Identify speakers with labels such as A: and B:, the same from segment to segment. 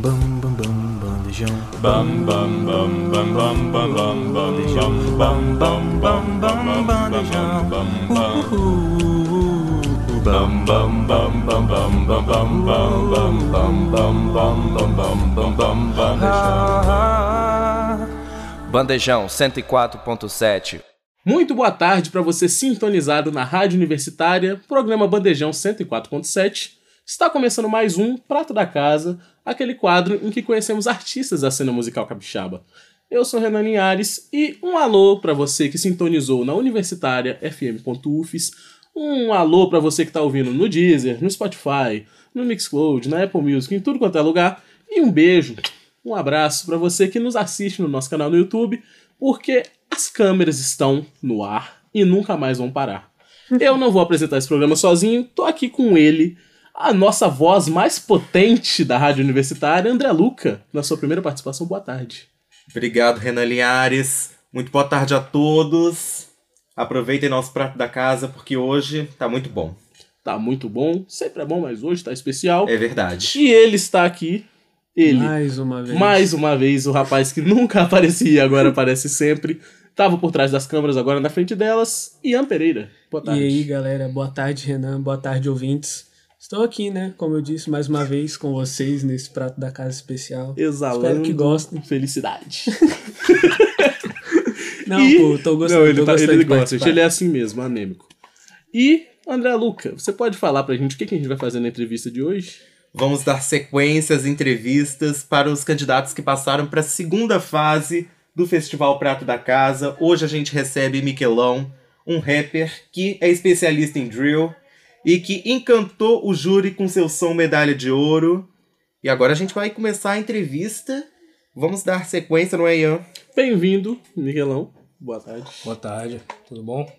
A: Bam bam bam bandejão.
B: Bam bam bam bam bam bam bam bandejão. Bam bam bam bam bandejão. Bam bam bam bam bam bam bam bam bam bam bam bam bam bam bam bandejão.
C: Bandejão 104.7.
D: Muito boa tarde para você sintonizado na Rádio Universitária, programa Bandejão 104.7. Está começando mais um Prato da Casa, aquele quadro em que conhecemos artistas da cena musical capixaba. Eu sou Renan Linhares e um alô para você que sintonizou na Universitária FM.UFES, um alô para você que está ouvindo no Deezer, no Spotify, no Mixcloud, na Apple Music, em tudo quanto é lugar, e um beijo, um abraço para você que nos assiste no nosso canal no YouTube, porque as câmeras estão no ar e nunca mais vão parar. Eu não vou apresentar esse programa sozinho, tô aqui com ele, a nossa voz mais potente da Rádio Universitária, André Luca, na sua primeira participação. Boa tarde.
E: Obrigado, Renan Linhares. Muito boa tarde a todos. Aproveitem nosso prato da casa, porque hoje tá muito bom.
D: Tá muito bom, sempre é bom, mas hoje tá especial.
E: É verdade.
D: E ele está aqui, ele,
F: Mais uma vez.
D: mais uma vez, o rapaz que nunca aparecia e agora aparece sempre. Tava por trás das câmeras, agora na frente delas, Ian Pereira. Boa
F: E
D: tarde.
F: aí, galera, boa tarde, Renan, boa tarde, ouvintes. Estou aqui, né, como eu disse, mais uma vez com vocês nesse prato da casa especial.
D: Exalando
F: Espero que gostem.
D: felicidade.
F: Não,
D: E-
F: pô, tô gostando,
D: Não, ele, tá-
F: gostando
D: ele
F: de
D: gosta, gente, ele é assim mesmo, anêmico. E, André Luca, você pode falar pra gente o que, que a gente vai fazer na entrevista de hoje?
E: Vamos dar sequência às entrevistas para os candidatos que passaram para a segunda fase do Festival Prato da Casa. Hoje a gente recebe Miquelão, um rapper que é especialista em drill e que encantou o júri com seu som medalha de ouro. E agora a gente vai começar a entrevista. Vamos dar sequência, não é, Ian?
D: Bem-vindo, Miguelão. Boa tarde.
G: Boa tarde, tudo bom?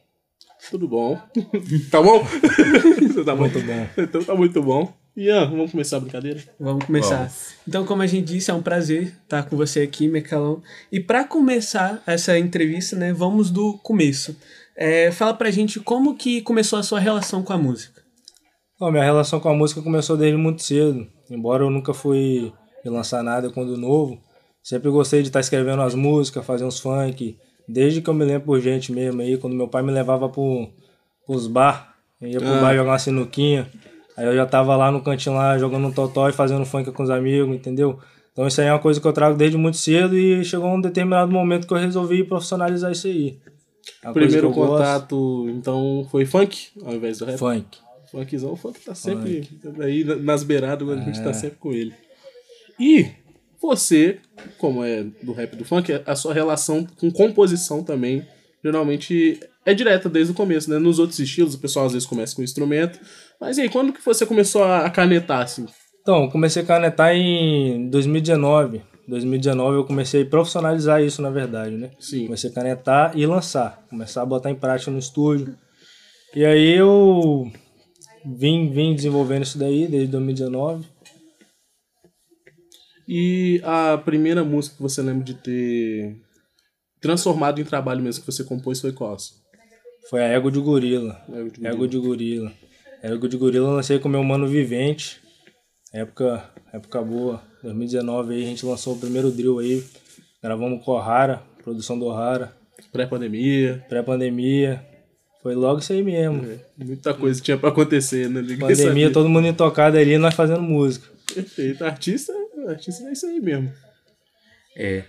D: Tudo bom? tá bom? Você tá
G: Muito
D: bom?
G: bom.
D: Então tá muito bom. Ian, vamos começar a brincadeira?
F: Vamos começar.
E: Vamos.
F: Então, como a gente disse, é um prazer estar com você aqui, Mecalão. E para começar essa entrevista, né, vamos do começo. É, fala pra gente como que começou a sua relação com a música.
G: Minha relação com a música começou desde muito cedo. Embora eu nunca fui lançar nada quando novo, sempre gostei de estar escrevendo as músicas, fazer uns funk. Desde que eu me lembro por gente mesmo aí, quando meu pai me levava pro, pros bar, eu ia pro
D: Ah.
G: bar jogar uma sinuquinha. Aí eu já tava lá no cantinho lá jogando um totó e fazendo funk com os amigos, entendeu? Então isso aí é uma coisa que eu trago desde muito cedo e chegou um determinado momento que eu resolvi profissionalizar isso aí. É coisa
D: Primeiro
G: eu gosto.
D: contato, então, foi funk ao invés do rap?
G: Funk.
D: Funkzão, o funk tá sempre aí na- nas beiradas, a gente tá sempre com ele. E você, como é do rap e do funk, a sua relação com composição também, geralmente é direta desde o começo, né? Nos outros estilos, o pessoal às vezes começa com instrumento. Mas e aí, quando que você começou a canetar, assim?
G: Então, comecei a canetar em 2019. 2019 eu comecei a profissionalizar isso, na verdade, né?
D: Sim.
G: Comecei a canetar e lançar. Começar a botar em prática no estúdio. E aí eu vim, vim desenvolvendo isso daí desde 2019.
D: E a primeira música que você lembra de ter transformado em trabalho mesmo que você compôs foi qual?
G: Foi a Ego de Gorila.
D: Ego de
G: Ego de Gorila. Ego de Gorila eu lancei com meu mano Vivente. Época, época boa. 2019 aí a gente lançou o primeiro drill aí. Gravamos com o O'Hara, produção do O'Hara.
D: Pré-pandemia,
G: Pré-pandemia. Foi logo isso aí mesmo.
D: muita coisa tinha pra acontecer, né? Ninguém
G: Pandemia,
D: sabia.
G: todo mundo intocado ali, nós fazendo música.
D: Perfeito. Artista, artista é isso aí mesmo.
E: É.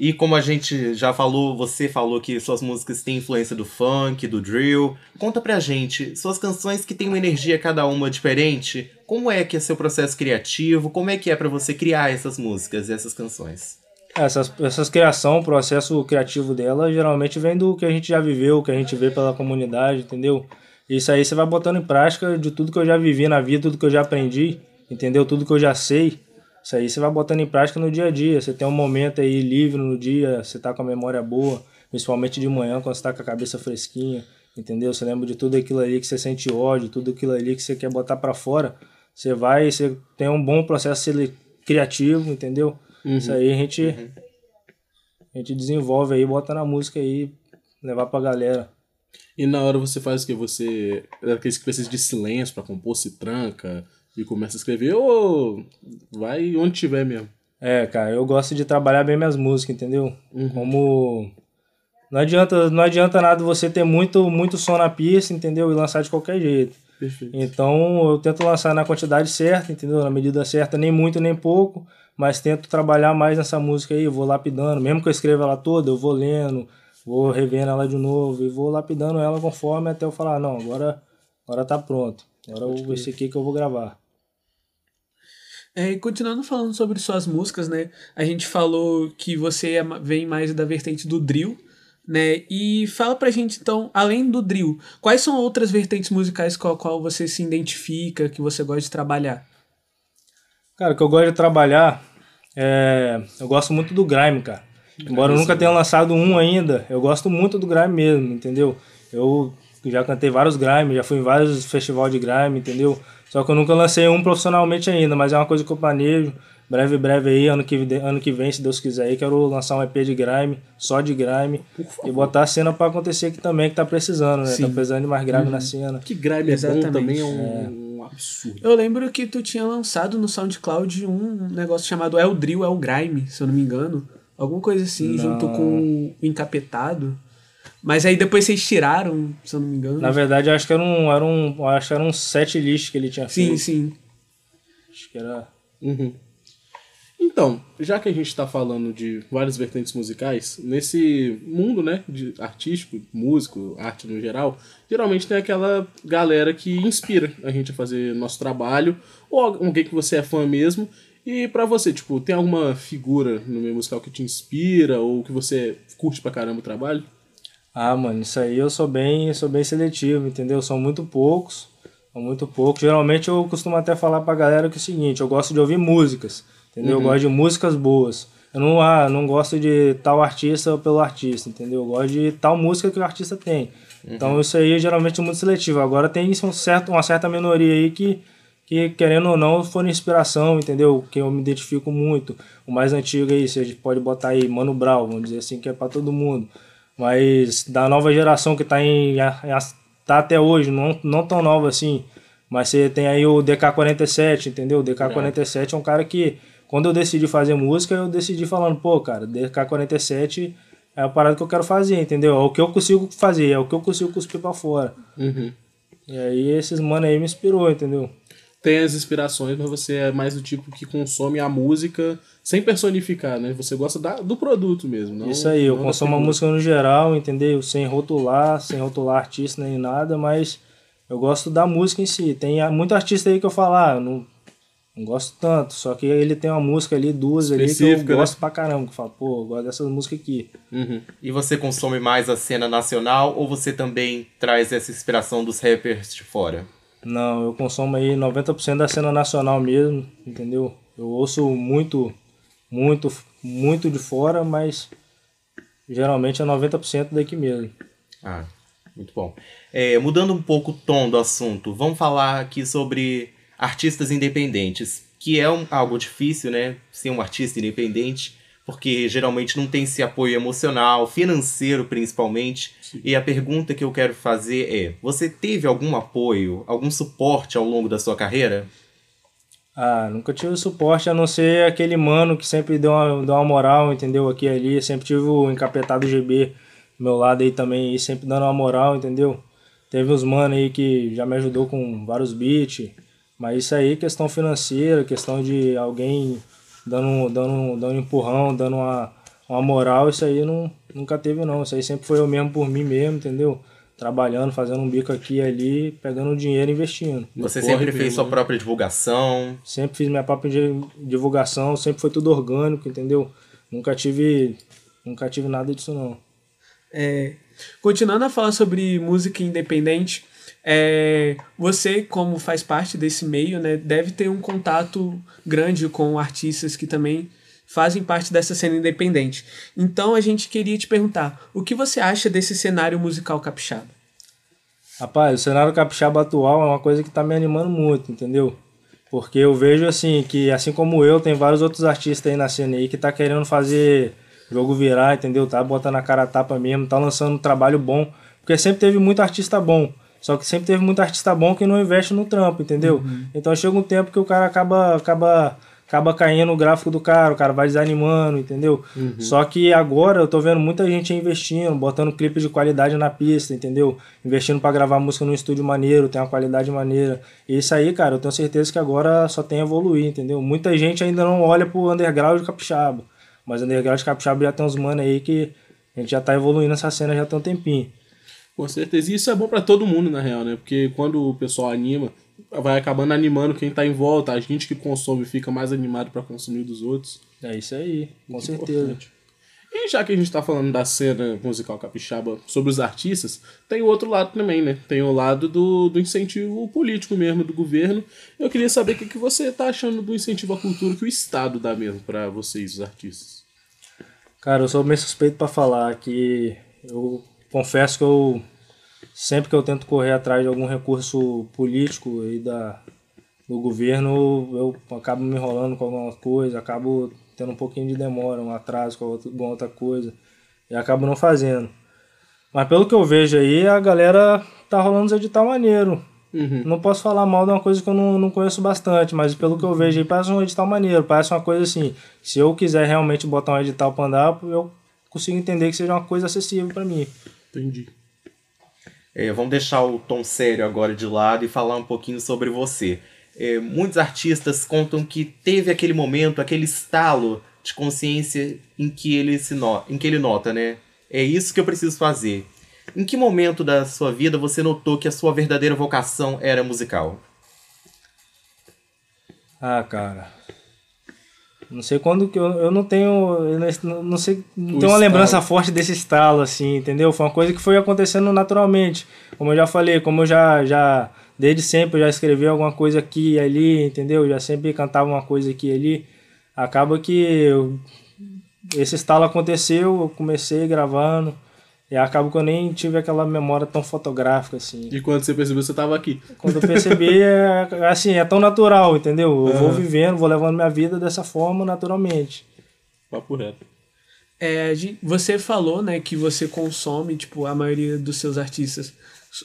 E: E como a gente já falou, você falou que suas músicas têm influência do funk, do drill. Conta pra gente, suas canções que têm uma energia cada uma diferente, como é que é seu processo criativo? Como é que é pra você criar essas músicas, essas canções?
G: Essas, essas criação, o processo criativo dela, geralmente vem do que a gente já viveu, que a gente vê pela comunidade, entendeu? Isso aí você vai botando em prática de tudo que eu já vivi na vida, tudo que eu já aprendi, entendeu? Tudo que eu já sei. Isso aí você vai botando em prática no dia a dia. Você tem um momento aí livre no dia, você tá com a memória boa, principalmente de manhã, quando você tá com a cabeça fresquinha, entendeu? Você lembra de tudo aquilo ali que você sente ódio, tudo aquilo ali que você quer botar pra fora. Você vai, você tem um bom processo criativo, entendeu? Isso aí a gente, a gente desenvolve aí, bota na música aí, levar pra galera.
D: E na hora você faz o que? Você. é Aqueles que precisa de silêncio pra compor, se tranca, e começa a escrever ou vai onde tiver mesmo?
G: É, cara, eu gosto de trabalhar bem minhas músicas, entendeu? Como não adianta, não adianta nada você ter muito muito som na pista, entendeu? E lançar de qualquer jeito.
D: Perfeito.
G: Então eu tento lançar na quantidade certa, entendeu? Na medida certa, nem muito nem pouco, mas tento trabalhar mais nessa música aí, vou lapidando, mesmo que eu escreva ela toda, eu vou lendo, vou revendo ela de novo e vou lapidando ela conforme até eu falar, não, agora agora tá pronto. Agora eu- esse aqui que eu vou gravar.
F: É, e continuando falando sobre suas músicas, né? A gente falou que você é vem mais da vertente do drill, né? E fala pra gente, então, além do drill, quais são outras vertentes musicais com a qual você se identifica, que você gosta de trabalhar?
G: Cara, o que eu gosto de trabalhar é. Eu gosto muito do grime, cara. Embora eu nunca tenha lançado um ainda, eu gosto muito do grime mesmo, entendeu? Eu já cantei vários grime, já fui em vários festivais de grime, entendeu? Só que eu nunca lancei um profissionalmente ainda, mas é uma coisa que eu planejo. Breve, breve aí, ano que, ano que vem, se Deus quiser, aí, quero lançar um EP de grime, só de grime, e botar a cena pra acontecer aqui também, que tá precisando, né? Tá precisando de mais grime na cena.
D: Que grime é
F: Exatamente.
D: bom também é um, um absurdo.
F: Eu lembro que tu tinha lançado no SoundCloud um negócio chamado É o Drill, é o Grime, se eu não me engano. Alguma coisa assim, junto com o Encapetado. Mas aí depois vocês tiraram, se eu não me engano.
G: Na verdade, acho que era um, era um, eu acho que era um set list que ele tinha
F: Sim,
G: feito.
F: sim.
G: Acho que era.
D: Uhum. Então, já que a gente está falando de várias vertentes musicais, nesse mundo, né, de artístico, músico, arte no geral, geralmente tem aquela galera que inspira a gente a fazer nosso trabalho, ou alguém que você é fã mesmo. E pra você, tipo, tem alguma figura no meio musical que te inspira ou que você curte pra caramba o trabalho?
G: Ah, mano, isso aí eu sou bem, sou bem seletivo, entendeu? São muito poucos, são muito poucos. Geralmente eu costumo até falar pra galera que é o seguinte, eu gosto de ouvir músicas, entendeu? Eu gosto de músicas boas. Eu não, ah, não gosto de tal artista pelo artista, entendeu? Eu gosto de tal música que o artista tem. Então isso aí é geralmente muito seletivo. Agora tem um certo, uma certa minoria aí que, que, querendo ou não, foram inspiração, entendeu? Que eu me identifico muito. O mais antigo aí, você pode botar aí Mano Brown, vamos dizer assim, que é pra todo mundo. Mas da nova geração que tá, em, tá até hoje, não, não tão nova assim, mas você tem aí o DK47, entendeu? O DK47 é um cara que, quando eu decidi fazer música, eu decidi falando, pô, cara, DK47 é a parada que eu quero fazer, entendeu? É o que eu consigo fazer, é o que eu consigo cuspir pra fora.
D: Uhum.
G: E aí esses mano aí me inspirou, entendeu?
D: Tem as inspirações, mas você é mais do tipo que consome a música sem personificar, né? Você gosta da- do produto mesmo. Não,
G: Isso aí, eu consumo a música no geral, entendeu? Sem rotular, sem rotular artista nem nada, mas eu gosto da música em si. Tem muito artista aí que eu falo, ah, eu não, não gosto tanto, só que ele tem uma música ali, duas ali que eu
D: né?
G: gosto pra caramba, que eu falo, pô, eu gosto dessas músicas aqui.
D: Uhum.
E: E você consome mais a cena nacional ou você também traz essa inspiração dos rappers de fora?
G: Não, eu consumo aí 90% da cena nacional mesmo, entendeu? Eu ouço muito, muito, muito de fora, mas geralmente é 90% daqui mesmo.
E: Ah, muito bom. É, mudando um pouco o tom do assunto, vamos falar aqui sobre artistas independentes, que é um- algo difícil, né? Ser um artista independente, porque geralmente não tem esse apoio emocional, financeiro principalmente. E a pergunta que eu quero fazer é: você teve algum apoio, algum suporte ao longo da sua carreira?
G: Ah, nunca tive suporte a não ser aquele mano que sempre deu uma, deu uma moral, entendeu? Aqui e ali. Sempre tive o encapetado GB do meu lado aí também, e sempre dando uma moral, entendeu? Teve uns mano aí que já me ajudou com vários beats, mas isso aí, questão financeira, questão de alguém dando, dando, dando um empurrão, dando uma, uma moral, isso aí não, nunca teve não. Isso aí sempre foi eu mesmo por mim mesmo, entendeu? Trabalhando, fazendo um bico aqui e ali, pegando dinheiro e investindo.
E: Você sempre fez
D: mesmo,
E: sua
D: né?
E: própria divulgação?
G: Sempre fiz minha própria di- divulgação, sempre foi tudo orgânico, entendeu? Nunca tive, nunca tive nada disso não.
F: É, continuando a falar sobre música independente, é, você, como faz parte desse meio, né, deve ter um contato grande com artistas que também fazem parte dessa cena independente. Então a gente queria te perguntar, o que você acha desse cenário musical capixaba?
G: Rapaz, o cenário capixaba atual é uma coisa que tá me animando muito, entendeu? Porque eu vejo assim que assim como eu, tem vários outros artistas aí na cena aí que tá querendo fazer jogo virar, entendeu? Tá botando a cara a tapa mesmo, tá lançando um trabalho bom, porque sempre teve muito artista bom. Só que sempre teve muito artista bom que não investe no trampo, entendeu? Então chega um tempo que o cara acaba, acaba, acaba caindo no gráfico do cara, o cara vai desanimando, entendeu? Só que agora eu tô vendo muita gente investindo, botando clipe de qualidade na pista, entendeu? Investindo pra gravar música num estúdio maneiro, tem uma qualidade maneira. E isso aí, cara, eu tenho certeza que agora só tem a evoluir, entendeu? Muita gente ainda não olha pro underground de capixaba. Mas underground de capixaba já tem uns mano aí que a gente já tá evoluindo essa cena já tem um tempinho.
D: Com certeza. E isso é bom pra todo mundo, na real, né? Porque quando o pessoal anima, vai acabando animando quem tá em volta. A gente que consome fica mais animado pra consumir dos outros.
G: É isso aí, com
D: Muito
G: certeza.
D: importante. E já que a gente tá falando da cena musical capixaba sobre os artistas, tem o outro lado também, né? Tem o lado do, do incentivo político mesmo, do governo. Eu queria saber o que, que você tá achando do incentivo à cultura que o Estado dá mesmo pra vocês, os artistas.
G: Cara, eu sou meio suspeito pra falar que eu confesso que eu sempre que eu tento correr atrás de algum recurso político aí da do governo, eu acabo me enrolando com alguma coisa, acabo tendo um pouquinho de demora, um atraso com com outra coisa e acabo não fazendo. Mas pelo que eu vejo aí, a galera tá rolando os edital maneiro.
D: Uhum.
G: Não posso falar mal de uma coisa que eu não, não conheço bastante, mas pelo que eu vejo aí, parece um edital maneiro. Parece uma coisa assim, se eu quiser realmente botar um edital pra andar, eu consigo entender que seja uma coisa acessível pra mim.
D: Entendi.
E: É, vamos deixar o tom sério agora de lado e falar um pouquinho sobre você. É, muitos artistas contam que teve aquele momento, aquele estalo de consciência em que ele se no... em que ele nota, né? É isso que eu preciso fazer. Em que momento da sua vida você notou que a sua verdadeira vocação era musical?
G: Ah, cara. Não sei quando que eu, eu não tenho. Eu não, sei. Não tenho uma lembrança forte desse estalo, assim, entendeu? Foi uma coisa que foi acontecendo naturalmente. Como eu já falei, como eu já. já desde sempre eu já escrevi alguma coisa aqui e ali, entendeu? Já sempre cantava uma coisa aqui e ali. Acaba que eu- esse estalo aconteceu, eu comecei gravando. E acaba que eu nem tive aquela memória tão fotográfica, assim.
D: E quando você percebeu, você tava aqui.
G: Quando eu percebi, é, assim, é tão natural, entendeu? Eu vou vivendo, vou levando minha vida dessa forma naturalmente.
D: Papo reto.
F: É, você falou, né, que você consome, tipo, a maioria dos seus artistas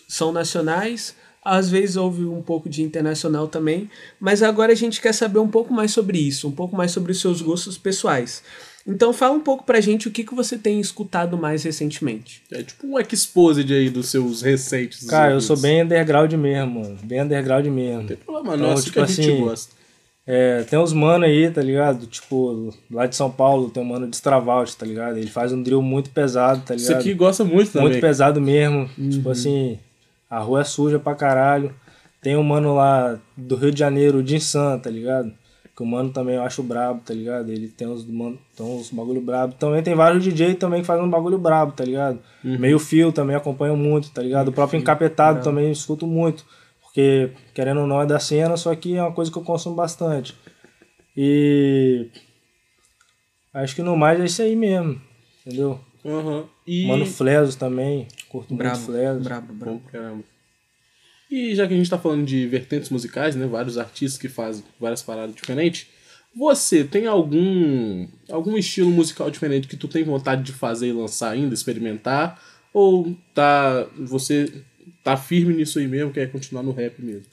F: são nacionais, às vezes houve um pouco de internacional também, mas agora a gente quer saber um pouco mais sobre isso, um pouco mais sobre os seus gostos pessoais. Então fala um pouco pra gente o que, que você tem escutado mais recentemente.
D: É tipo um exposed aí dos seus recentes.
G: Cara, eu sou bem underground mesmo, mano. Bem underground mesmo.
D: Não tem problema,
G: Então,
D: não. Assim
G: tipo
D: que a gente
G: assim,
D: gosta.
G: É, tem uns mano aí, tá ligado? Tipo, lá de São Paulo tem um mano de Stravalt, tá ligado? Ele faz um drill muito pesado, tá
D: Isso
G: ligado?
D: aqui gosta muito também.
G: Muito pesado mesmo. Tipo assim, a rua é suja pra caralho. Tem um mano lá do Rio de Janeiro, o Jim San, tá ligado? Que o mano também eu acho brabo, tá ligado? Ele tem uns, mano, tem uns bagulho brabo. Também tem vários DJ também que fazem um bagulho brabo, tá ligado? Meio fio também acompanho muito, tá ligado? o próprio Encapetado também escuto muito. Porque, querendo ou não, é da cena, só que é uma coisa que eu consumo bastante. E. Acho que no mais é isso aí mesmo, entendeu?
D: Aham. E...
G: Mano Flesos também, curto
F: Brabo,
G: muito Flesos.
F: brabo, brabo.
D: Bom caramba. E já que a gente tá falando de vertentes musicais, né? Vários artistas que fazem várias paradas diferentes. Você tem algum algum estilo musical diferente que tu tem vontade de fazer e lançar ainda, experimentar? Ou tá você tá firme nisso aí mesmo, quer continuar no rap mesmo?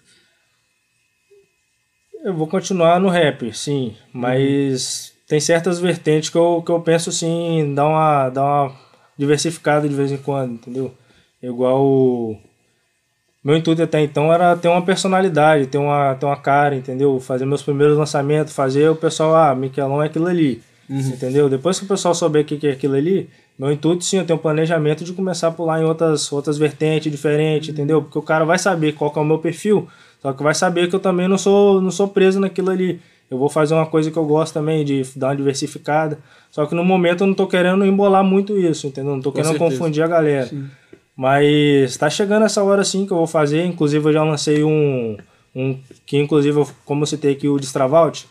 G: Eu vou continuar no rap, sim, mas tem certas vertentes que eu, que eu penso assim, dar uma, dar uma diversificada de vez em quando, entendeu? Igual. Meu intuito até então era ter uma personalidade, ter uma, ter uma cara, entendeu? Fazer meus primeiros lançamentos, fazer o pessoal, ah, Miquelão é aquilo ali, entendeu? Depois que o pessoal souber o que que é aquilo ali, meu intuito sim, eu tenho um planejamento de começar a pular em outras, outras vertentes diferentes, entendeu? Porque o cara vai saber qual que é o meu perfil, só que vai saber que eu também não sou, não sou preso naquilo ali. Eu vou fazer uma coisa que eu gosto também, de dar uma diversificada. Só que no momento eu não tô querendo embolar muito isso, entendeu? Não tô querendo
D: certeza.
G: confundir a galera. Mas tá chegando essa hora sim que eu vou fazer. Inclusive eu já lancei um. um que inclusive, eu- como eu citei aqui, o Destravalt.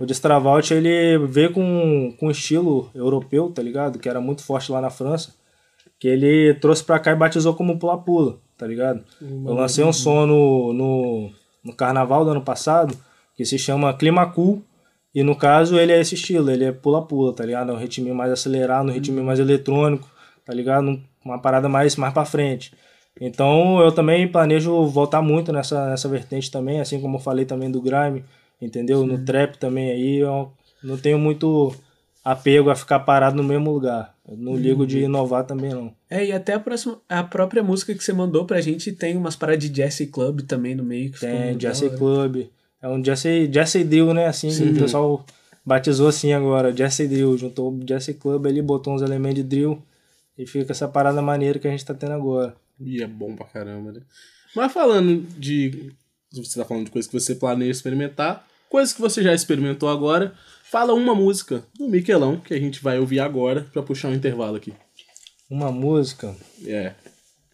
G: O Destravalt ele veio com, com estilo europeu, tá ligado? Que era muito forte lá na França. Que ele trouxe pra cá e batizou como pula-pula, tá ligado? Eu lancei um som no, no, no carnaval do ano passado que se chama Clima Cool. E no caso ele é esse estilo, ele é pula-pula, tá ligado? É um ritmo mais acelerado, um ritmo mais eletrônico, tá ligado? Um- Uma parada mais, mais pra frente. Então eu também planejo voltar muito nessa, nessa vertente também, assim como eu falei também do grime, entendeu? No trap também aí eu não tenho muito apego a ficar parado no mesmo lugar. Eu não ligo de inovar também não.
F: É, e até a, próxima, a própria música que você mandou pra gente tem umas paradas de Jazz Club também no meio. Que
G: Tem Jazz. Club, é um Jazz Drill, né? Assim,
D: Sim.
G: o pessoal batizou assim agora, Jazz Drill, juntou o Jazz Club ali, botou uns elementos de drill e fica essa parada maneira que a gente tá tendo agora.
D: E é bom pra caramba, né? Mas falando de. Você tá falando de coisas que você planeja experimentar, coisas que você já experimentou agora, fala uma música do Miquelão que a gente vai ouvir agora pra puxar um intervalo aqui.
G: Uma música.
D: É.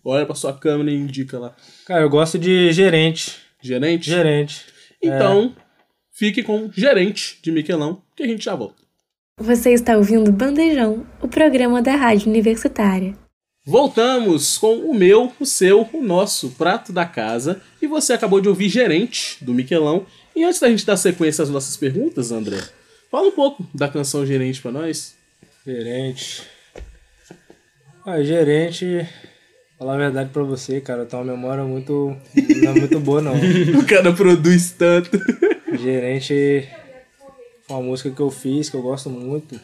D: Olha pra sua câmera e indica lá.
G: Cara, eu gosto de gerente.
D: Gerente?
G: Gerente.
D: Então, fique com Gerente de Miquelão, que a gente já volta.
H: Você está ouvindo Bandejão, o programa da Rádio Universitária.
D: Voltamos com o meu, o seu, o nosso prato da casa. E você acabou de ouvir Gerente, do Miquelão. E antes da gente dar sequência às nossas perguntas, André, fala um pouco da canção Gerente pra nós.
G: Gerente. Ah, gerente. Falar a verdade pra você, cara, tenho uma memória muito. Não é muito boa, não.
D: O cara produz tanto.
G: Gerente uma música que eu fiz, que eu gosto muito,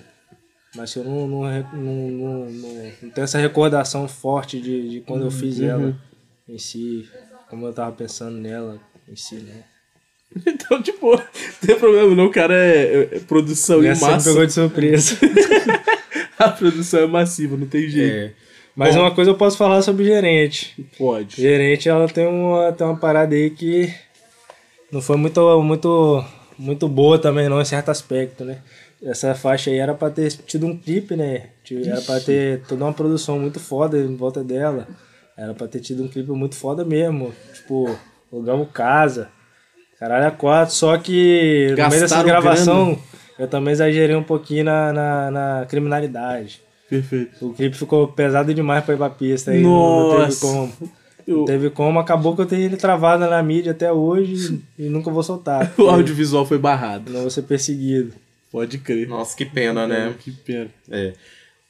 G: mas eu não, não, não, não, tenho essa recordação forte de, de quando eu fiz ela em si, como eu tava pensando nela em si, né?
D: Então, tipo, não tem problema não, o cara é, é produção em
G: me
D: massa.
G: pegou de surpresa.
D: A produção é massiva, não tem jeito.
G: É. Mas uma coisa eu posso falar sobre gerente.
D: Pode.
G: Gerente, ela tem uma, tem uma parada aí que não foi muito, muito, muito boa também, não, em certo aspecto, né? Essa faixa aí era pra ter tido um clipe, né? Era pra ter toda uma produção muito foda em volta dela. Era pra ter tido um clipe muito foda mesmo. Tipo, alugamos casa. Caralho, a quatro. Só que no meio dessa
D: Gastaram
G: gravação, eu também exagerei um pouquinho na, na, na criminalidade.
D: Perfeito.
G: O clipe ficou pesado demais pra ir pra pista aí. Não, não teve
D: Nossa.
G: como.
D: Eu-
G: Não teve como, acabou que eu tenho ele travado na mídia até hoje e nunca vou soltar.
D: O audiovisual foi barrado.
G: Não vou ser perseguido.
D: Pode crer.
E: Nossa, que pena, né?
D: Que pena.
E: É.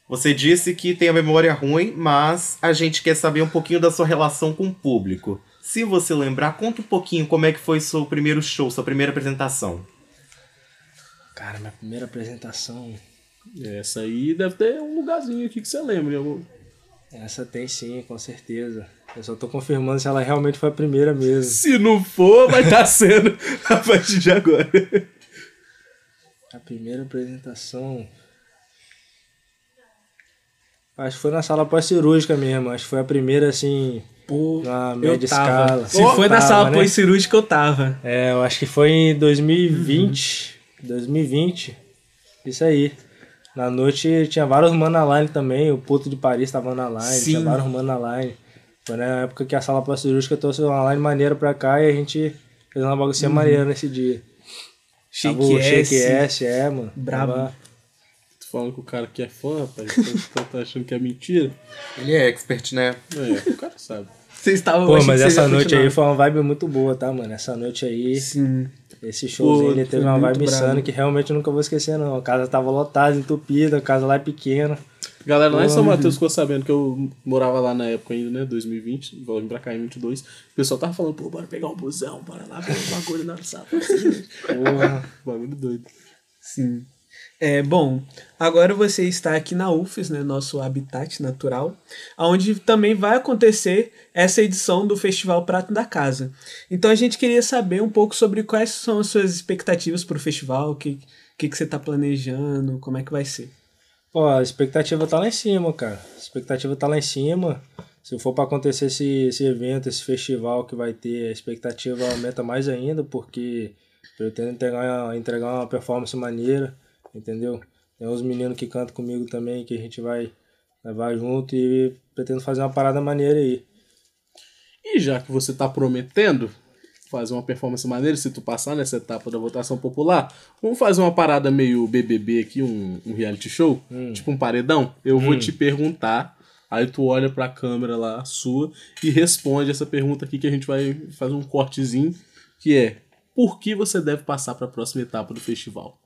E: Você disse que tem a memória ruim, mas a gente quer saber um pouquinho da sua relação com o público. Se você lembrar, conta um pouquinho como é que foi seu primeiro show, sua primeira apresentação.
G: Cara, minha primeira apresentação.
D: Essa aí deve ter um lugarzinho aqui que você lembra.
G: Essa tem sim, com certeza. Eu só tô confirmando se ela realmente foi a primeira mesmo.
D: Se não for, vai estar sendo a partir de agora.
G: A primeira apresentação. Acho que foi na sala pós-cirúrgica mesmo. Acho que foi a primeira, assim,
F: Pô,
G: na média escala.
F: Se
G: Ó,
F: foi na sala
G: né?
F: pós-cirúrgica, eu tava.
G: É, eu acho que foi em 2020. 2020. Isso aí. Na noite tinha vários mano na line também. O Puto de Paris tava na line.
F: Sim.
G: Tinha vários mano na line. Foi na época que a sala pós-cirúrgica trouxe uma line maneira pra cá e a gente fez uma baguncinha maneira nesse dia. Tava o
F: Shake
G: Shake
F: S.
G: É, mano.
F: Brabo.
G: Tava-
D: Tô falando com o cara que é fã, rapaz. Tá, tá achando que é mentira?
E: Ele é expert, né?
D: É, o cara sabe.
F: Vocês estavam
G: Pô, mas essa noite
F: continuar.
G: aí foi uma vibe muito boa, tá, mano? Essa noite aí,
F: Sim.
G: esse showzinho,
D: Pô,
G: ele teve uma vibe
F: brabo.
G: insana que realmente nunca vou esquecer, não. A casa tava lotada, entupida, a casa lá é pequena.
D: Galera, lá em São
G: Porra.
D: Mateus ficou sabendo que eu morava lá na época ainda, né? 2020, vou vir pra cá em 22. O pessoal tava falando, pô, bora pegar um busão, bora lá ver um bagulho na sala.
G: Porra.
D: bagulho doido.
F: Sim. É, bom, agora você está aqui na UFES, né, nosso habitat natural, onde também vai acontecer essa edição do Festival Prato da Casa. Então a gente queria saber um pouco sobre quais são as suas expectativas para o festival, o que, que, que você está planejando, como é que vai ser.
G: Pô, a expectativa tá lá em cima, cara. A expectativa tá lá em cima. Se for pra acontecer esse, esse evento, esse festival que vai ter, a expectativa aumenta mais ainda, porque pretendo entregar, entregar uma performance maneira, entendeu? Tem uns meninos que cantam comigo também, que a gente vai levar junto e pretendo fazer uma parada maneira aí.
D: E já que você tá prometendo fazer uma performance maneira, se tu passar nessa etapa da votação popular, vamos fazer uma parada meio BBB aqui, um, um reality show, tipo um paredão. Eu vou te perguntar, aí tu olha pra câmera lá, sua, e responde essa pergunta aqui que a gente vai fazer um cortezinho, que é, por que você deve passar pra próxima etapa do festival?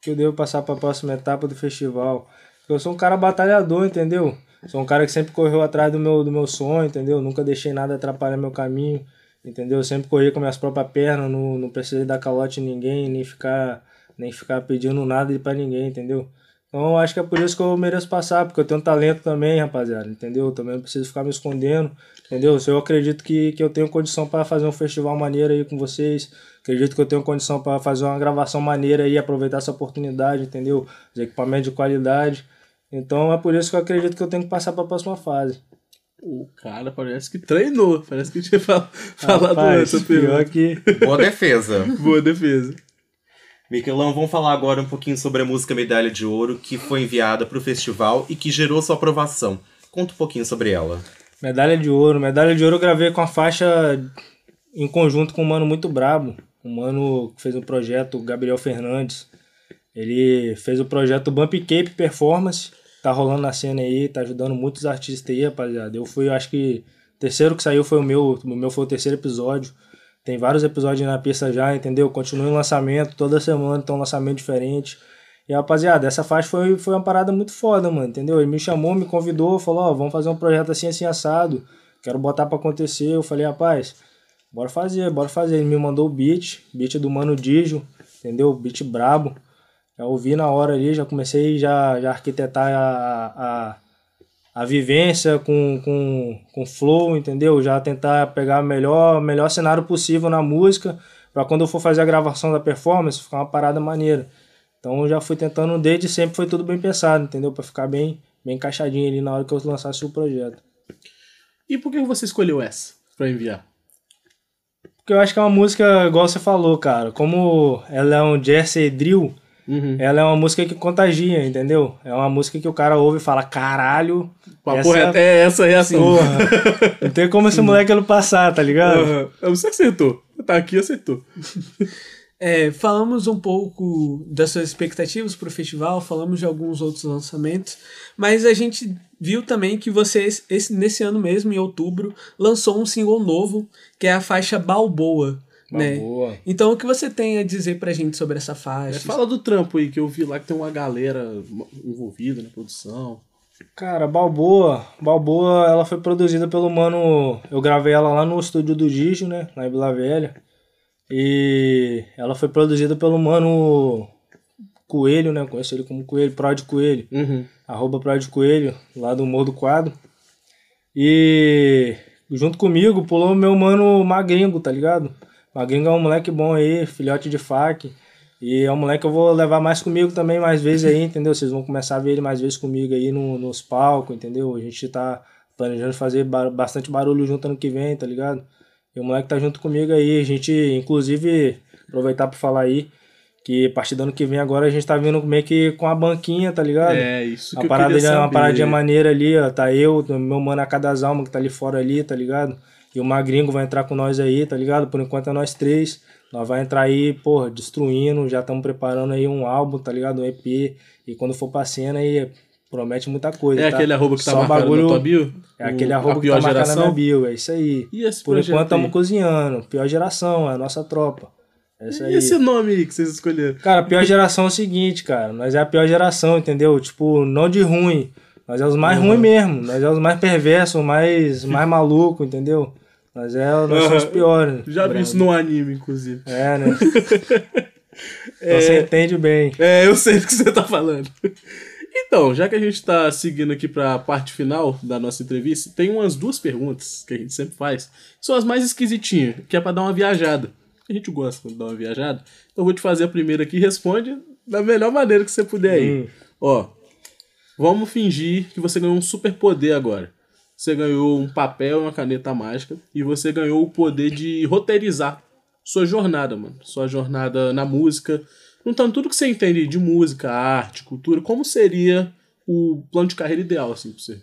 G: Que eu devo passar para a próxima etapa do festival. Eu sou um cara batalhador, entendeu? Sou um cara que sempre correu atrás do meu, do meu sonho, entendeu? Nunca deixei nada atrapalhar meu caminho, entendeu? Sempre corri com minhas próprias pernas, não, não precisei dar calote em ninguém, nem ficar, nem ficar pedindo nada pra ninguém, entendeu? Então acho que é por isso que eu mereço passar, porque eu tenho talento também, rapaziada, entendeu? Eu também não preciso ficar me escondendo, entendeu? Se eu acredito que, que eu tenho condição para fazer um festival maneiro aí com vocês, acredito que eu tenho condição para fazer uma gravação maneira aí, aproveitar essa oportunidade, entendeu? Os equipamentos de qualidade. Então é por isso que eu acredito que eu tenho que passar para a próxima fase.
D: O cara parece que treinou, parece que tinha fal- falado
G: Rapaz,
D: essa
G: pior que
E: Boa defesa.
D: Boa defesa.
E: Miquelão, vamos falar agora um pouquinho sobre a música Medalha de Ouro, que foi enviada para o festival e que gerou sua aprovação. Conta um pouquinho sobre ela.
G: Medalha de ouro. Medalha de ouro eu gravei com a faixa em conjunto com um mano muito brabo. Um mano que fez um projeto, Gabriel Fernandes. Ele fez o projeto Bump Cape Performance. Tá rolando na cena aí, tá ajudando muitos artistas aí, rapaziada. Eu fui, acho que o terceiro que saiu foi o meu. O meu foi o terceiro episódio. Tem vários episódios na pista já, entendeu? Continua em lançamento, toda semana tem um lançamento diferente. E rapaziada, essa faixa foi, foi uma parada muito foda, mano, entendeu? Ele me chamou, me convidou, falou: Ó, vamos fazer um projeto assim, assim, assado. Quero botar pra acontecer. Eu falei: rapaz, bora fazer, bora fazer. Ele me mandou o beat, beat do Mano Dijo, entendeu? Beat brabo. Já ouvi na hora ali, já comecei já, já arquitetar a, a, a vivência com, com, com flow, entendeu? Já tentar pegar o melhor, melhor cenário possível na música, pra quando eu for fazer a gravação da performance, ficar uma parada maneira. Então eu já fui tentando, desde sempre foi tudo bem pensado, entendeu? Pra ficar bem, bem encaixadinho ali na hora que eu lançasse o projeto.
D: E por que você escolheu essa pra enviar?
G: Porque eu acho que é uma música, igual você falou, cara, como ela é um Jersey Drill, ela é uma música que contagia, entendeu? É uma música que o cara ouve e fala, caralho. Essa é a-
D: reto é essa a reação.
G: Porra. Não tem como esse moleque não passar, tá ligado?
D: Aham. Você acertou. Tá aqui, acertou.
F: É, falamos um pouco das suas expectativas para o festival, falamos de alguns outros lançamentos, mas a gente viu também que você, esse, nesse ano mesmo, em outubro, lançou um single novo, que é a faixa Balboa. Né?
G: Balboa.
F: Então, o que você tem a dizer pra gente sobre essa
D: É,
F: faixa?
D: fala do trampo aí, que eu vi lá que tem uma galera envolvida na produção.
G: Cara, Balboa, Balboa, ela foi produzida pelo mano. Eu gravei ela lá no estúdio do Gijo, né? Na Vila Velha. E ela foi produzida pelo mano Coelho, né? Conheço ele como Coelho, Prod Coelho. Arroba Prod Coelho, lá do Morro do Quadro. E junto comigo pulou meu mano Magringo, tá ligado? Magringo é um moleque bom aí, filhote de fac. E é um moleque que eu vou levar mais comigo também, mais vezes aí, entendeu? Vocês vão começar a ver ele mais vezes comigo aí no, nos palcos, entendeu? A gente tá planejando fazer ba- bastante barulho junto ano que vem, tá ligado? E o moleque tá junto comigo aí. A gente, inclusive, aproveitar pra falar aí, que a partir do ano que vem agora a gente tá vindo meio que com a banquinha, tá ligado?
D: É, isso que
G: Uma
D: eu
G: parada ali, uma paradinha maneira ali, ó. Tá eu, meu mano das Almas que tá ali fora ali, tá ligado? E o Magringo vai entrar com nós aí, tá ligado? Por enquanto é nós três. Nós vai entrar aí, porra, destruindo. Já estamos preparando aí um álbum, tá ligado? Um EP. E quando for pra cena aí, promete muita coisa.
D: É
G: tá?
D: aquele arroba que tá
G: Só
D: marcado
G: bagulho...
D: na tua bio?
G: É aquele arroba que tá marcado na
D: geração?
G: minha bio, é isso aí.
D: E
G: Por enquanto estamos cozinhando. Pior geração, é a nossa tropa. É
D: E
G: aí.
D: esse nome aí que vocês escolheram?
G: Cara, a pior geração é o seguinte, cara. Nós é a pior geração, entendeu? Tipo, não de ruim. Nós é os mais ruins mesmo. Nós é os mais perversos, mais, mais maluco, entendeu? Nós, é, nós somos os piores.
D: Já vi isso no anime, inclusive.
G: É, né? Então você entende bem.
D: É, eu sei do que você tá falando. Então, já que a gente tá seguindo aqui pra parte final da nossa entrevista, tem umas duas perguntas que a gente sempre faz, são as mais esquisitinhas, que é pra dar uma viajada. A gente gosta de dar uma viajada. Então eu vou te fazer a primeira aqui, responde da melhor maneira que você puder aí.
G: Hum.
D: Ó, vamos fingir que você ganhou um superpoder agora. Você ganhou um papel e uma caneta mágica e você ganhou o poder de roteirizar sua jornada, mano. Sua jornada na música. Juntando tudo que você entende de música, arte, cultura, como seria o plano de carreira ideal, assim, pra você?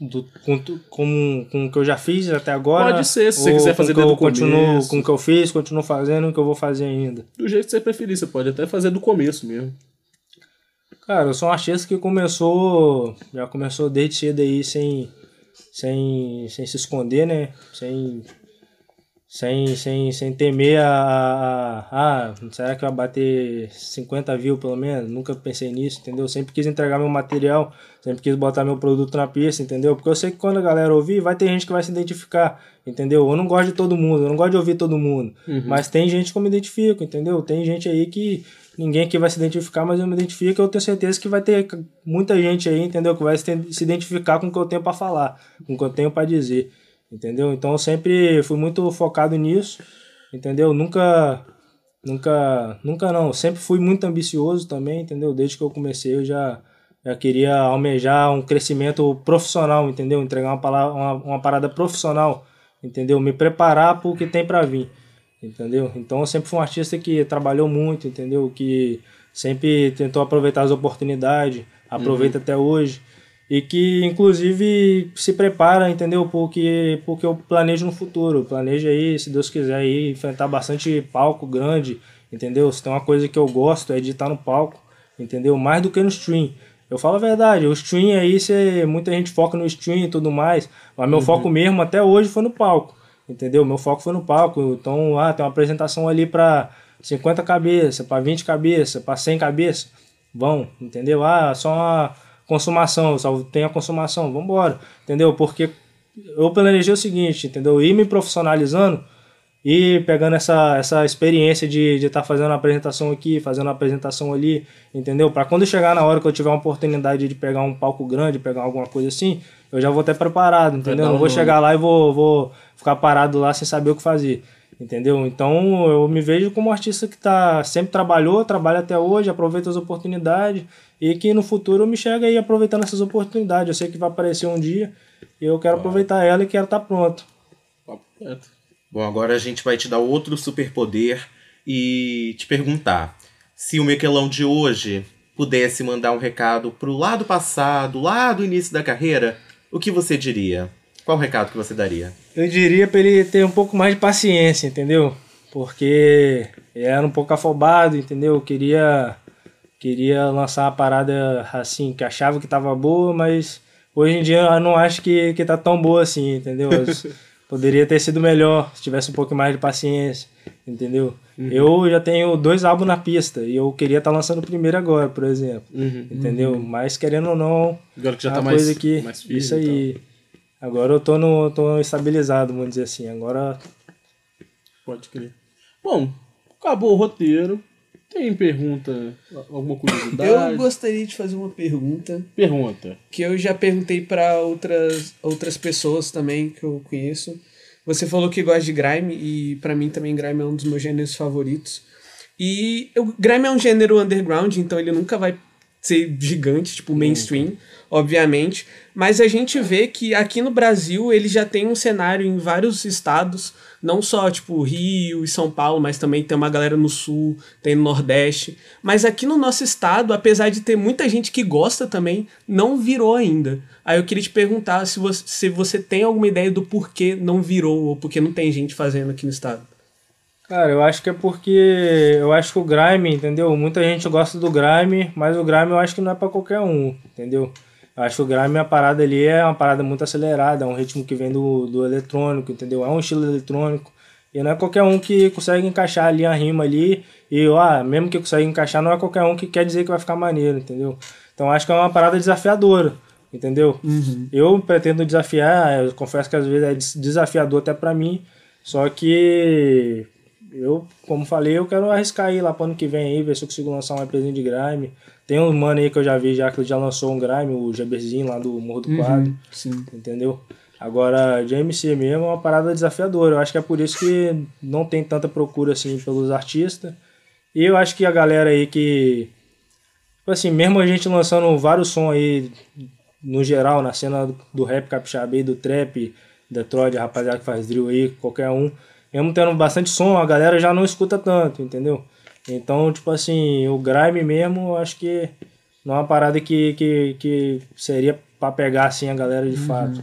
G: Do, com, com, com o que eu já fiz até agora.
D: Pode ser, se você quiser
G: com
D: fazer
G: o que eu continuo
D: começo.
G: Com o que eu fiz, continuo fazendo o que eu vou fazer ainda.
D: Do jeito que você preferir, você pode até fazer do começo mesmo.
G: Cara, eu sou um artista que começou. Já começou desde cedo aí sem. Sem, sem se esconder, né? Sem. sem, sem, sem temer a, a, a- Ah, será que vai bater 50 views pelo menos? Nunca pensei nisso, entendeu? Sempre quis entregar meu material, sempre quis botar meu produto na pista, entendeu? Porque eu sei que quando a galera ouvir, vai ter gente que vai se identificar, entendeu? Eu não gosto de todo mundo, eu não gosto de ouvir todo mundo. Mas tem gente que eu me identifico, entendeu? Tem gente aí que ninguém aqui vai se identificar, mas eu me identifico, eu tenho certeza que vai ter muita gente aí, entendeu? Que vai se identificar com o que eu tenho para falar, com o que eu tenho para dizer, entendeu? Então eu sempre fui muito focado nisso, entendeu? Nunca nunca nunca não, sempre fui muito ambicioso também, entendeu? Desde que eu comecei eu já já queria almejar um crescimento profissional, entendeu? Entregar uma, palavra, uma, uma parada profissional, entendeu? Me preparar para o que tem para vir entendeu? Então eu sempre fui um artista que trabalhou muito, entendeu? Que sempre tentou aproveitar as oportunidades, aproveita até hoje e que inclusive se prepara, entendeu? Porque porque eu planejo no futuro, planejo aí, se Deus quiser aí enfrentar bastante palco grande, entendeu? Se tem uma coisa que eu gosto é de estar no palco, entendeu? Mais do que no stream. Eu falo a verdade, o stream aí, cê, muita gente foca no stream e tudo mais, mas meu foco mesmo até hoje foi no palco entendeu? Meu foco foi no palco, então, ah, tem uma apresentação ali para 50 cabeças, para 20 cabeças, para 100 cabeças, vão, entendeu? Ah, só uma consumação, só tem a consumação, vamos embora, entendeu? Porque eu planejei o seguinte, entendeu? Ir me profissionalizando e pegando essa, essa experiência de estar de tá fazendo uma apresentação aqui, fazendo uma apresentação ali, entendeu? Para quando chegar na hora que eu tiver uma oportunidade de pegar um palco grande, pegar alguma coisa assim, eu já vou estar preparado, entendeu? Não vou chegar lá e vou, vou ficar parado lá sem saber o que fazer, entendeu? Então eu me vejo como um artista que tá, sempre trabalhou, trabalha até hoje, aproveita as oportunidades e que no futuro eu me chego aí aproveitando essas oportunidades. Eu sei que vai aparecer um dia e eu quero aproveitar ela e quero estar pronto.
D: Papo reto.
E: Bom, agora a gente vai te dar outro superpoder e te perguntar se o Miquelão de hoje pudesse mandar um recado pro lado passado, lá do início da carreira, o que você diria? Qual o recado que você daria?
G: Eu diria pra ele ter um pouco mais de paciência, entendeu? Porque era um pouco afobado, entendeu? Eu Queria queria lançar uma parada assim que achava que tava boa, mas hoje em dia eu não acho que, que tá tão boa assim, entendeu? Poderia ter sido melhor se tivesse um pouco mais de paciência, entendeu? Eu já tenho dois álbuns na pista e eu queria estar lançando o primeiro agora, por exemplo, entendeu? Mas querendo ou não,
D: Agora que já
G: é
D: tá mais,
G: coisa que
D: mais firme
G: isso
D: e tal.
G: Agora eu tô no tô estabilizado, vamos dizer assim. Agora
D: Pode crer. Bom, acabou o roteiro. Tem pergunta, alguma curiosidade?
F: Eu gostaria de fazer uma pergunta
D: Pergunta.
F: que eu já perguntei pra outras, outras pessoas também que eu conheço. Você falou que gosta de grime e pra mim também grime é um dos meus gêneros favoritos. E o grime é um gênero underground, então ele nunca vai ser gigante, tipo mainstream, obviamente. Mas a gente vê que aqui no Brasil ele já tem um cenário em vários estados, não só tipo Rio e São Paulo, mas também tem uma galera no sul, tem no Nordeste. Mas aqui no nosso estado, apesar de ter muita gente que gosta também, não virou ainda. Aí eu queria te perguntar se você, se você tem alguma ideia do porquê não virou ou porque não tem gente fazendo aqui no estado.
G: Cara, eu acho que é porque eu acho que o grime, entendeu? Muita gente gosta do grime, mas o grime eu acho que não é pra qualquer um, entendeu? Eu acho que o grime, a parada ali é uma parada muito acelerada, é um ritmo que vem do, do eletrônico, entendeu? É um estilo eletrônico. E não é qualquer um que consegue encaixar ali a rima ali. E, ah, mesmo que consegue encaixar, não é qualquer um que quer dizer que vai ficar maneiro, entendeu? Então acho que é uma parada desafiadora, entendeu? Eu pretendo desafiar, eu confesso que às vezes é des- desafiador até pra mim, só que eu, como falei, eu quero arriscar aí lá pro ano que vem aí, ver se eu consigo lançar uma empresinha de grime. Tem um mano aí que eu já vi já que já lançou um grime, o Jaberzinho lá do Morro do Quadro,
F: Sim.
G: entendeu? Agora, de MC mesmo é uma parada desafiadora. Eu acho que é por isso que não tem tanta procura assim pelos artistas. E eu acho que a galera aí que. Tipo assim, mesmo a gente lançando vários sons aí, no geral, na cena do- do rap capixaba e do trap, Detroit, a rapaziada que faz drill aí, qualquer um. Mesmo tendo bastante som, a galera já não escuta tanto, entendeu? Então, tipo assim, o grime mesmo, eu acho que não é uma parada que, que, que seria pra pegar assim a galera de fato.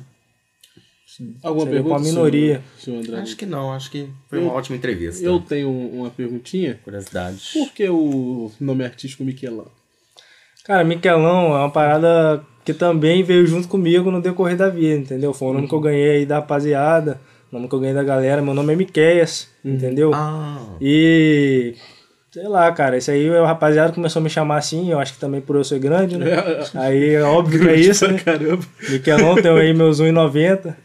D: Alguma
G: Seria
D: pergunta?
G: com a minoria.
D: Senhor, senhor?
E: Acho que não, acho que foi uma
D: Eu-
E: ótima entrevista.
D: Eu tenho uma perguntinha.
E: Curiosidade.
D: Por que o nome artístico Miquelão?
G: Cara, Miquelão é uma parada que também veio junto comigo no decorrer da vida, entendeu? Foi o nome que eu ganhei aí da rapaziada, O nome que eu ganhei da galera, meu nome é Miqueias, entendeu?
E: Ah,
G: E. Sei lá, cara, isso aí o rapaziada começou a me chamar assim, eu acho que também por eu ser grande, né? Aí é óbvio que é isso, né?
D: Caramba.
G: Miquelão tem aí meus 1,90.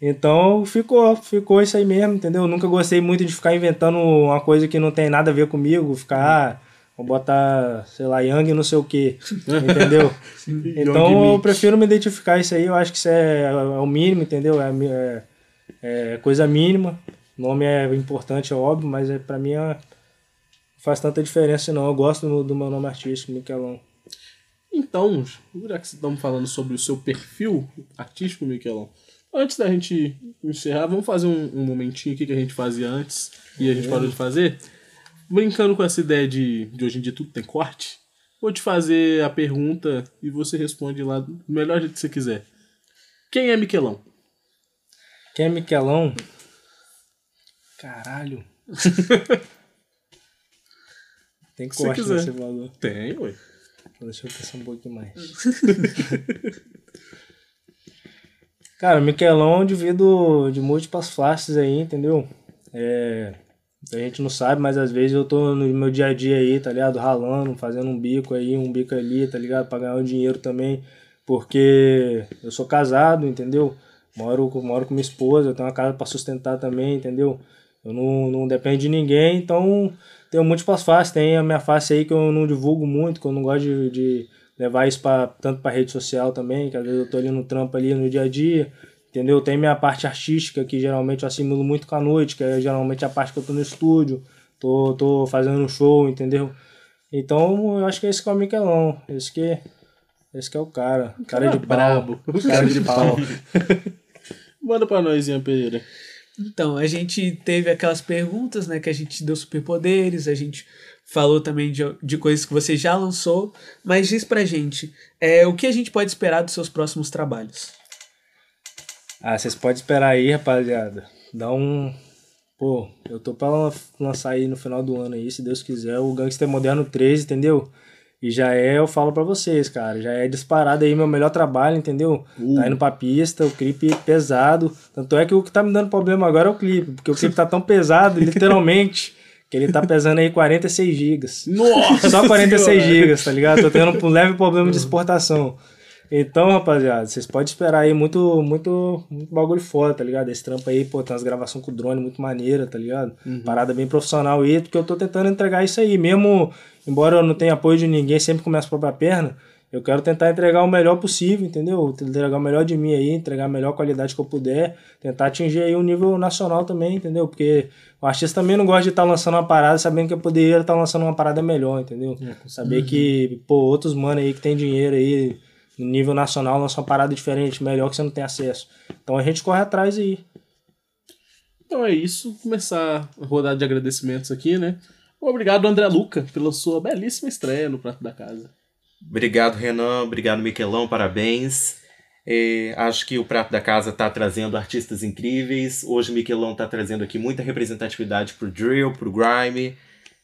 G: Então ficou, ficou isso aí mesmo, entendeu? Eu nunca gostei muito de ficar inventando uma coisa que não tem nada a ver comigo, ficar, ah, vou botar, sei lá, Yang não sei o que, entendeu? então eu prefiro me identificar isso aí, eu acho que isso é, é o mínimo, entendeu? É, é- é coisa mínima. Nome é importante, é óbvio, mas é, pra mim é, faz tanta diferença não. Eu gosto do, do meu nome artístico, Miquelão.
D: Então, já que estamos falando sobre o seu perfil artístico, Miquelão, antes da gente encerrar, vamos fazer um, um momentinho aqui que a gente fazia antes e a gente parou de fazer. Brincando com essa ideia de, de hoje em dia tudo tem corte, vou te fazer a pergunta e você responde lá do melhor jeito que você quiser. Quem é Miquelão?
G: Quem é Miquelão? Caralho. Tem corte nesse valor.
D: Tem, ué.
G: Deixa eu pensar um pouquinho mais. Cara, Miquelão indivíduo de múltiplas faces aí, entendeu? É, a gente não sabe, mas às vezes eu tô no meu dia a dia aí, tá ligado? Ralando, fazendo um bico aí, um bico ali, tá ligado? Pra ganhar um dinheiro também, porque eu sou casado, entendeu? Moro, com- moro com minha esposa, eu tenho uma casa pra sustentar também, entendeu? Eu não, não dependo de ninguém, então tenho múltiplas faces. Tem a minha face aí que eu não divulgo muito, que eu não gosto de, de levar isso pra, tanto pra rede social também, que às vezes eu tô ali no trampo ali no dia a dia, entendeu? Tem minha parte artística, que geralmente eu assimilo muito com a noite, que é geralmente a parte que eu tô no estúdio, tô, tô fazendo um show, entendeu? Então eu acho que esse que é o Miquelão, esse que, esse que é o cara, cara de pau.
D: brabo.
G: Cara de pau.
D: Manda pra nós, Ian Pereira.
F: Então, a gente teve aquelas perguntas, né? Que a gente deu superpoderes, a gente falou também de, de coisas que você já lançou, mas diz pra gente, é, o que a gente pode esperar dos seus próximos trabalhos?
G: Ah, vocês podem esperar aí, rapaziada. Dá um. Pô, eu tô pra lan- lançar aí no final do ano aí, se Deus quiser, o Gangster Moderno 13, entendeu? E já é, eu falo pra vocês, cara, já é disparado aí meu melhor trabalho, entendeu? Tá indo pra pista, o clipe pesado. Tanto é que o que tá me dando problema agora é o clipe, porque o clipe tá tão pesado, literalmente, que ele tá pesando aí 46 gigas.
D: Nossa!
G: Só 46
D: Senhora!
G: gigas, tá ligado? Tô tendo um leve problema de exportação. Então, rapaziada, vocês podem esperar aí muito, muito, muito bagulho foda, tá ligado? Esse trampo aí, pô, tem umas gravações com drone muito maneira, tá ligado? Parada bem profissional aí, porque eu tô tentando entregar isso aí. Mesmo, embora eu não tenha apoio de ninguém, sempre com minhas próprias pernas, eu quero tentar entregar o melhor possível, entendeu? Entregar o melhor de mim aí, entregar a melhor qualidade que eu puder, tentar atingir aí o nível nacional também, entendeu? Porque o artista também não gosta de estar lançando uma parada sabendo que eu poderia estar lançando uma parada melhor, entendeu? Saber que, pô, outros mano aí que tem dinheiro aí, no nível nacional, lançam uma parada diferente, melhor que você não tem acesso. Então a gente corre atrás aí.
D: Então é isso. Começar a rodada de agradecimentos aqui, né? Obrigado, André Luca, pela sua belíssima estreia no Prato da Casa.
E: Obrigado, Renan. Obrigado, Miquelão. Parabéns. É, acho que o Prato da Casa está trazendo artistas incríveis. Hoje o Miquelão está trazendo aqui muita representatividade pro drill, pro grime.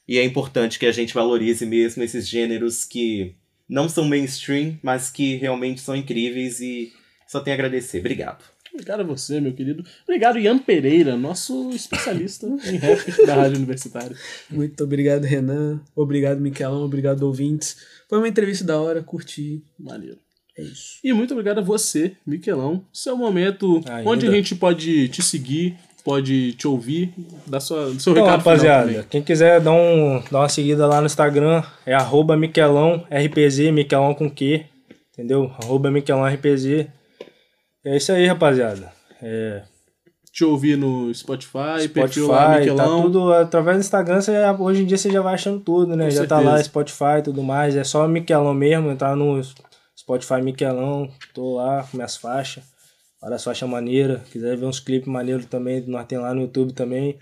E: E é importante que a gente valorize mesmo esses gêneros que não são mainstream, mas que realmente são incríveis e só tenho a agradecer. Obrigado.
D: Obrigado a você, meu querido. Obrigado, Ian Pereira, nosso especialista em rap da Rádio Universitária.
F: Muito obrigado, Renan. Obrigado, Miquelão. Obrigado, ouvintes. Foi uma entrevista da hora, curti.
D: Maneiro.
F: É isso.
D: E muito obrigado a você, Miquelão. Seu momento,
G: Ainda.
D: onde a gente pode te seguir, pode te ouvir, dá sua, seu
G: Então,
D: recado
G: rapaziada, quem quiser dar, um, dar uma seguida lá no Instagram, é arroba Miquelão RPZ, Miquelão com Q, entendeu? Arroba Miquelão RPZ. É isso aí, rapaziada. É,
D: Te ouvir no Spotify, perfil lá,
G: Spotify, tá
D: Miquelão.
G: tudo através do Instagram, você, hoje em dia você já vai achando tudo, né?
D: Com
G: já tá
D: certeza.
G: lá Spotify e tudo mais, é só Miquelão mesmo, entrar no Spotify Miquelão, tô lá com minhas faixas, várias faixas maneiras, quiser ver uns clipes maneiros também, nós tem lá no YouTube também.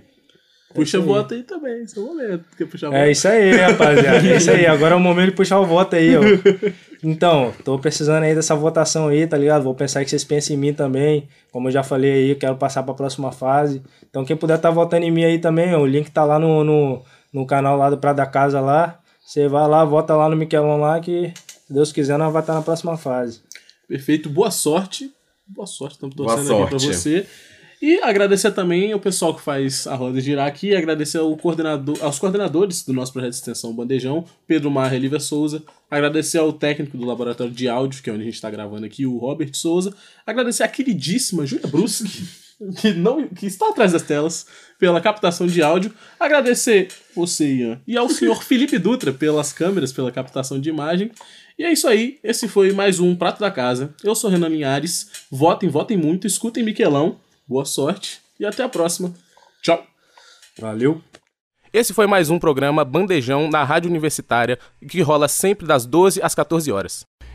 D: Puxa
G: isso aí.
D: voto aí também, seu momento. Quer puxar
G: É isso aí, rapaziada. É isso aí. Agora é o momento de puxar o voto aí, ó. Então, tô precisando aí dessa votação aí, tá ligado? Vou pensar que vocês pensem em mim também. Como eu já falei aí, eu quero passar pra próxima fase. Então, quem puder tá votando em mim aí também, ó, o link tá lá no, no, no canal lá do Prato da Casa lá. Você vai lá, vota lá no Miquelão lá que, se Deus quiser, nós vai estar na próxima fase.
D: Perfeito, boa sorte. Boa sorte, estamos
E: Boa
D: torcendo aqui
E: sorte.
D: você. E agradecer também ao pessoal que faz a roda girar aqui, agradecer ao coordenador, aos coordenadores do nosso projeto de extensão Bandejão, Pedro Marra e Lívia Souza, agradecer ao técnico do laboratório de áudio, que é onde a gente está gravando aqui, o Robert Souza, agradecer à queridíssima Júlia Bruschi, que, não, que está atrás das telas, pela captação de áudio, agradecer você, Ian, e ao senhor Felipe Dutra pelas câmeras, pela captação de imagem, e é isso aí, esse foi mais um Prato da Casa. Eu sou Renan Linhares, votem, votem muito, escutem Miquelão, boa sorte e até a próxima. Tchau.
G: Valeu.
B: Esse foi mais um programa Bandejão na Rádio Universitária, que rola sempre das 12 às 14 horas.